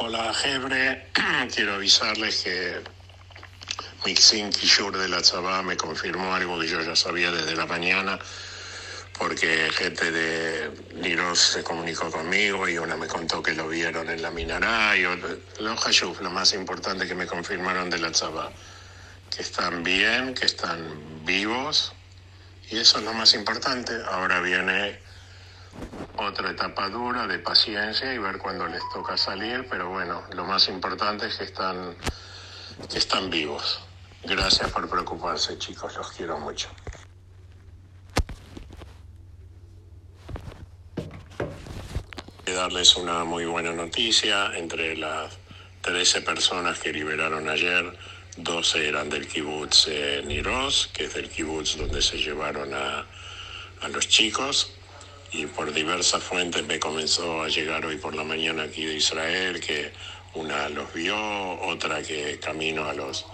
Hola, Jebre. Quiero avisarles que Mixin Kishur de la Chabá me confirmó algo que yo ya sabía desde la mañana, porque gente de Niros se comunicó conmigo y una me contó que lo vieron en la Minará y otra, los Hashuf, lo más importante que me confirmaron de la Chabá, que están bien, que están vivos, y eso es lo más importante. Ahora viene otra etapa dura de paciencia y ver cuándo les toca salir, pero bueno, lo más importante es que están, que están vivos. Gracias por preocuparse, chicos, los quiero mucho. Darles una muy buena noticia, entre las 13 personas que liberaron ayer, 12 eran del kibutz eh, Niroz, que es del kibutz donde se llevaron a, a los chicos, y por diversas fuentes me comenzó a llegar hoy por la mañana aquí de Israel que una los vio, otra que camino a los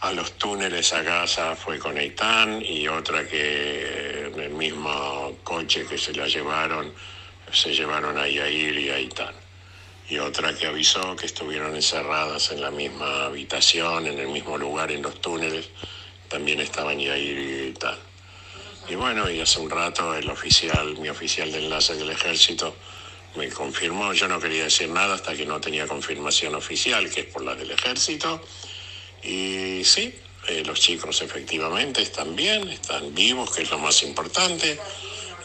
a los túneles a Gaza fue con Eitan y otra que en el mismo coche que se la llevaron se llevaron a Yair y a Eitan. Y otra que avisó que estuvieron encerradas en la misma habitación, en el mismo lugar, en los túneles, también estaban Yair y. Y bueno, y hace un rato el oficial, mi oficial de enlace del ejército, me confirmó, yo no quería decir nada hasta que no tenía confirmación oficial, que es por la del ejército. Y sí, eh, los chicos efectivamente están bien, están vivos, que es lo más importante.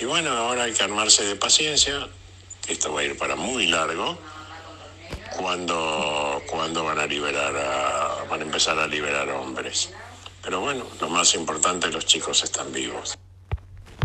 Y bueno, ahora hay que armarse de paciencia, esto va a ir para muy largo. Cuando, cuando van a liberar van a empezar a liberar hombres. Pero bueno, lo más importante, los chicos están vivos.